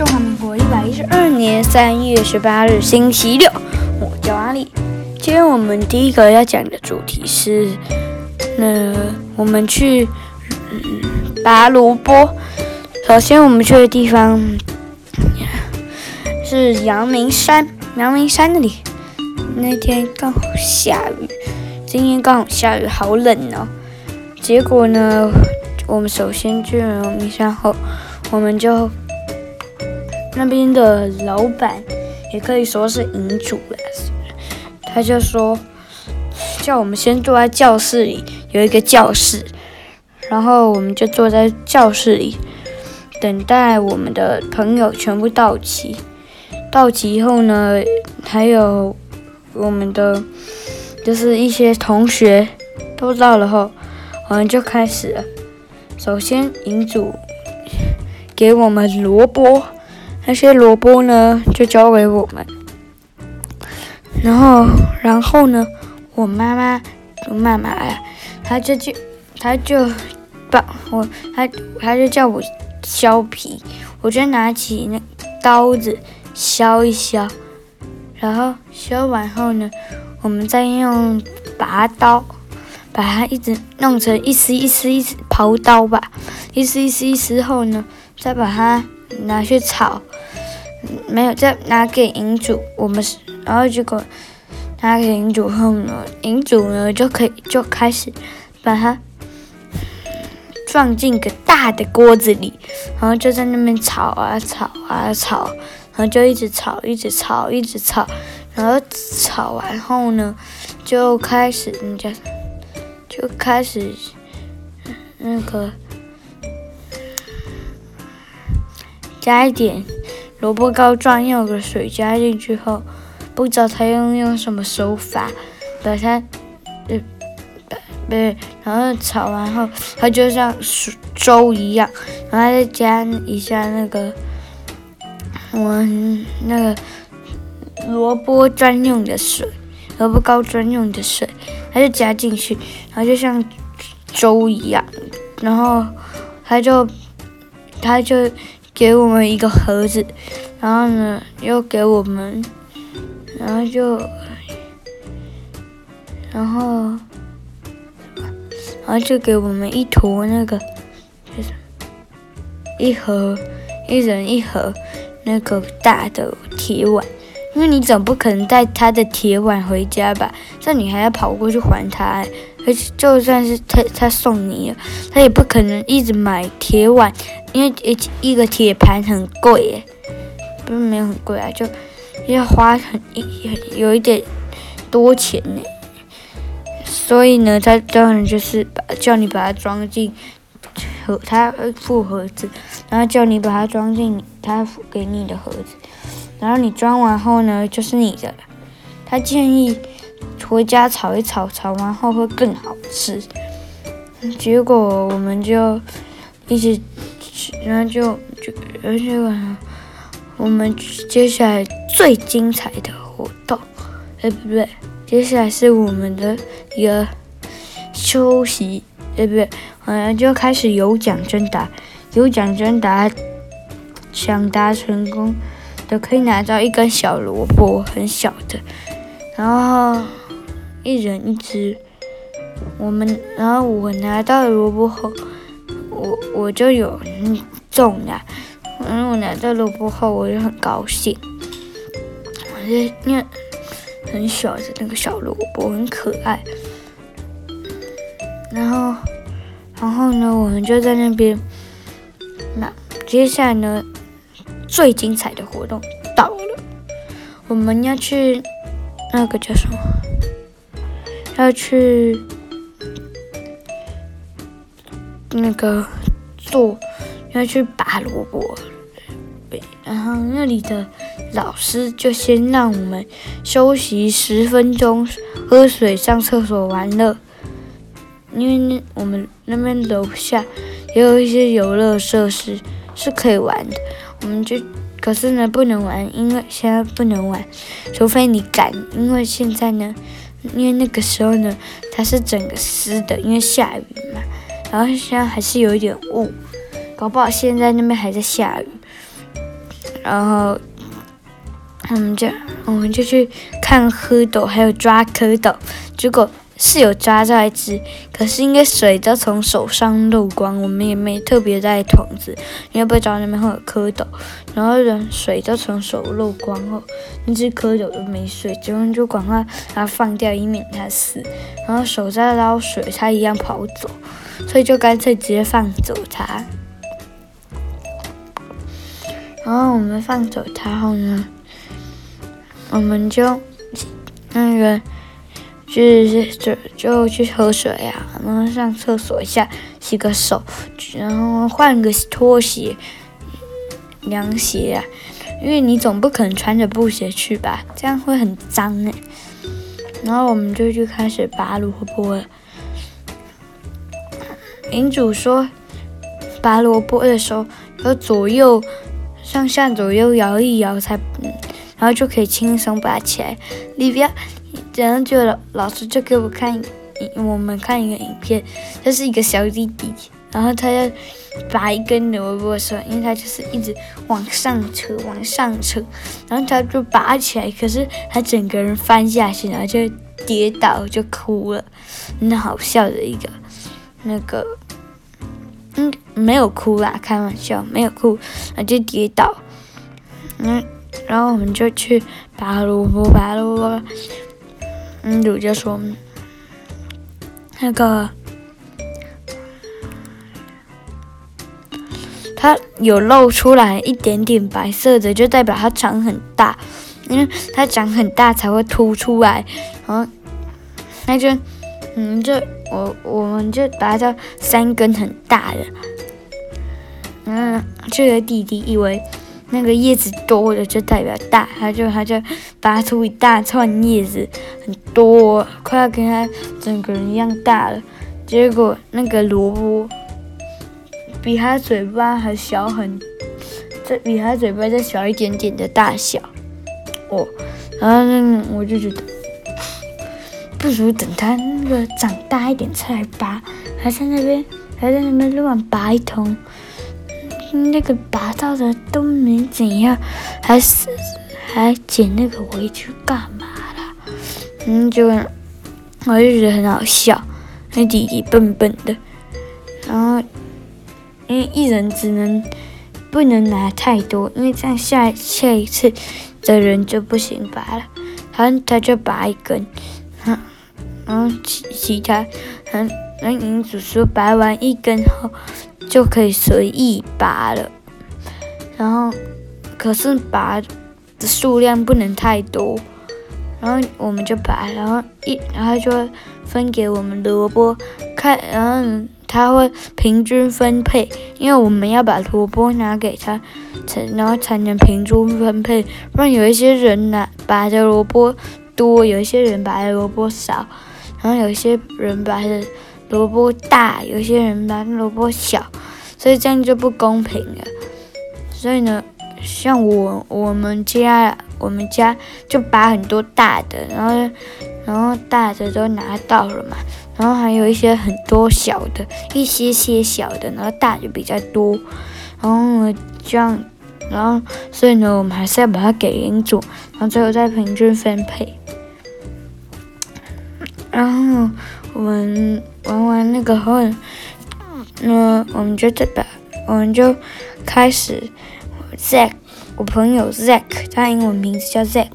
中华民国一百一十二年三月十八日，星期六。我叫阿丽。今天我们第一个要讲的主题是，那我们去嗯拔萝卜。首先我们去的地方是阳明山。阳明山那里那天刚好下雨，今天刚好下雨，好冷哦。结果呢，我们首先去了阳明山后。我们就那边的老板也可以说是营主了，他就说叫我们先坐在教室里，有一个教室，然后我们就坐在教室里等待我们的朋友全部到齐。到齐以后呢，还有我们的就是一些同学都到了后，我们就开始了。首先营主。给我们萝卜，那些萝卜呢就交给我们。然后，然后呢，我妈妈，我妈妈呀，她就就，她就把我，她，她就叫我削皮，我就拿起那刀子削一削。然后削完后呢，我们再用拔刀把它一直弄成一丝一丝一丝刨刀吧，一丝一丝一丝后呢。再把它拿去炒，没有，再拿给银主，我们是，然后结果拿给银主后呢，银主呢就可以就开始把它放进个大的锅子里，然后就在那边炒啊炒啊炒，然后就一直炒，一直炒，一直炒，然后炒完后呢，就开始人家就开始那个。加一点萝卜糕专用的水加进去后，不知道他用用什么手法把它，呃，对，然后炒完后，它就像粥一样，然后再加一下那个我那个萝卜专用的水，萝卜糕专用的水，它就加进去，然后就像粥一样，然后它就它就。给我们一个盒子，然后呢，又给我们，然后就，然后，然后就给我们一坨那个，就是一盒，一人一盒那个大的铁碗，因为你总不可能带他的铁碗回家吧？这你还要跑过去还他，而且就算是他他送你，他也不可能一直买铁碗。因为一一个铁盘很贵耶，不是没有很贵啊，就要花很一有一点多钱呢。所以呢，他当然就是把叫你把它装进盒，他附盒子，然后叫你把它装进他给你的盒子，然后你装完后呢，就是你的。他建议回家炒一炒，炒完后会更好吃。结果我们就一直。然后就就而且晚上，我们接下来最精彩的活动，哎不对，接下来是我们的一个休息，哎不对，好像就开始有奖征答，有奖征答，抢答成功的可以拿到一根小萝卜，很小的，然后一人一只，我们然后我拿到萝卜后。我我就有中了，然后我拿到萝卜后，我就很高兴。我就念很小的那个小萝卜很可爱。然后，然后呢，我们就在那边。那接下来呢，最精彩的活动到了，我们要去那个叫什么？要去。那个做要去拔萝卜，然后那里的老师就先让我们休息十分钟，喝水、上厕所、玩乐。因为我们那边楼下也有一些游乐设施是可以玩的，我们就可是呢不能玩，因为现在不能玩，除非你敢，因为现在呢，因为那个时候呢它是整个湿的，因为下雨嘛。然后现在还是有一点雾，搞不好现在那边还在下雨。然后我们就我们就去看蝌蚪，还有抓蝌蚪，结果。是有抓到一只，可是因为水都从手上漏光，我们也没特别带桶子，因为不知道那边会有蝌蚪，然后人水都从手漏光后，那只蝌蚪都没水，结果就赶快把它放掉，以免它死。然后手在捞水，它一样跑走，所以就干脆直接放走它。然后我们放走它后呢，我们就那个。就是就就去喝水呀、啊，然后上厕所一下，洗个手，然后换个拖鞋、凉鞋啊，因为你总不可能穿着布鞋去吧，这样会很脏哎。然后我们就去开始拔萝卜了。领主说，拔萝卜的时候要左右上下左右摇一摇才，然后就可以轻松拔起来。你不要。然后就老老师就给我看，我们看一个影片，这是一个小弟弟，然后他要拔一根萝卜的时候，因为他就是一直往上扯，往上扯，然后他就拔起来，可是他整个人翻下去，然后就跌倒，就哭了，很好笑的一个那个，嗯，没有哭啦，开玩笑，没有哭，然后就跌倒，嗯，然后我们就去拔萝卜，拔萝卜。嗯，主就说那个它有露出来一点点白色的，就代表它长很大，因为它长很大才会凸出来。然后那就嗯，就我我们就拔到三根很大的，嗯，这个弟弟以为。那个叶子多的就代表大，他就他就拔出一大串叶子，很多，快要跟他整个人一样大了。结果那个萝卜比他嘴巴还小很，这比他嘴巴再小一点点的大小。哦，然后那个我就觉得，不如等他那个长大一点再来拔，还在那边还在那边乱拔一通。那个拔到的都没怎样，还是还捡那个回去干嘛啦？嗯，就我就觉得很好笑，那弟弟笨笨的，然后因为一人只能不能拿太多，因为这样下下一次的人就不行拔了，他他就拔一根，然后其其他，嗯，那营主说拔完一根后。就可以随意拔了，然后可是拔的数量不能太多，然后我们就拔，然后一然后就会分给我们萝卜看，然后他会平均分配，因为我们要把萝卜拿给他，才然后才能平均分配，不然有一些人拿拔的萝卜多，有一些人拔的萝卜少，然后有些人拔的。萝卜大，有些人拔萝卜小，所以这样就不公平了。所以呢，像我我们家我们家就拔很多大的，然后然后大的都拿到了嘛，然后还有一些很多小的，一些些小的，然后大的比较多，然后呢这样，然后所以呢，我们还是要把它给领主，然后最后再平均分配，然后我们。玩完那个后，那我们就这把，我们就开始。Zack，我朋友 Zack，他英文名字叫 Zack，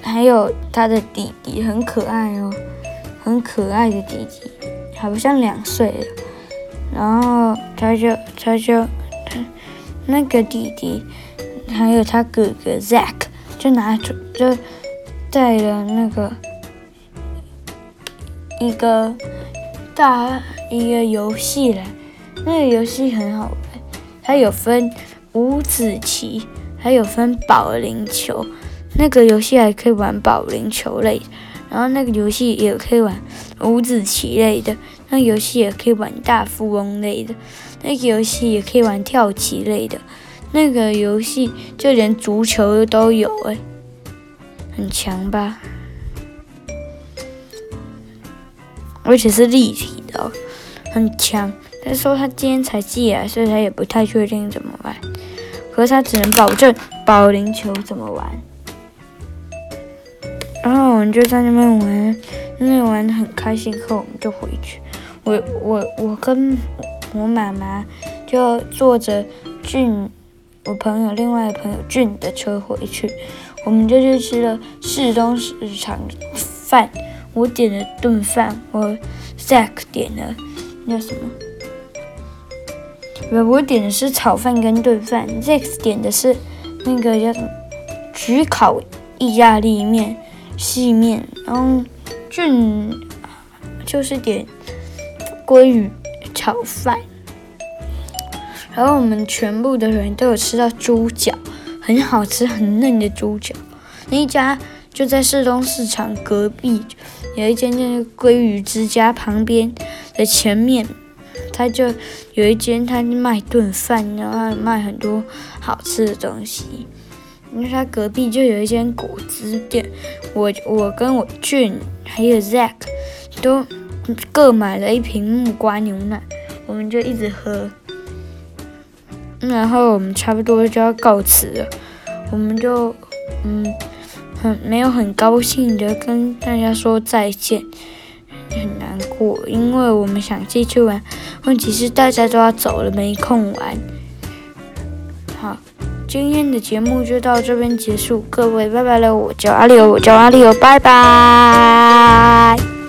还有他的弟弟很可爱哦，很可爱的弟弟，好像两岁了。然后他就他就他那个弟弟，还有他哥哥 Zack，就拿出就带了那个。一个大一个游戏来，那个游戏很好玩，它有分五子棋，还有分保龄球。那个游戏还可以玩保龄球类，然后那个游戏也可以玩五子棋类的，那个游戏也可以玩大富翁类的，那个游戏也可以玩跳棋类的，那个游戏就连足球都有哎，很强吧？而且是立体的，很强。他说他今天才寄来，所以他也不太确定怎么办。可是他只能保证保龄球怎么玩。然后我们就在那边玩，那边玩得很开心，后我们就回去。我我我跟我妈妈就坐着俊，我朋友另外一个朋友俊的车回去。我们就去吃了市东市场饭，我点了顿饭，我 Zack 点了那什么？我我点的是炒饭跟炖饭，Zack 点的是那个叫什么？焗烤意大利面、细面，然后俊就是点鲑鱼炒饭，然后我们全部的人都有吃到猪脚。很好吃，很嫩的猪脚。那一家就在市东市场隔壁，有一间叫鲑鱼之家旁边的前面，他就有一间，他卖炖饭，然后卖很多好吃的东西。因为他隔壁就有一间果汁店，我我跟我俊还有 Zack 都各买了一瓶木瓜牛奶，我们就一直喝。然后我们差不多就要告辞了，我们就嗯很没有很高兴的跟大家说再见，很难过，因为我们想继续玩，问题是大家都要走了，没空玩。好，今天的节目就到这边结束，各位拜拜了，我叫阿六，我叫阿六，拜拜。